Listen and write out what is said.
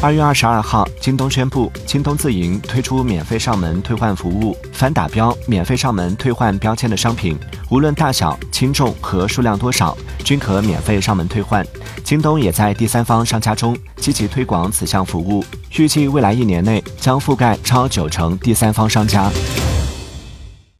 二月二十二号京东宣布京东自营推出免费上门退换服务凡打标免费上门退换标签的商品无论大小轻重和数量多少均可免费上门退换京东也在第三方商家中积极推广此项服务预计未来一年内将覆盖超九成第三方商家。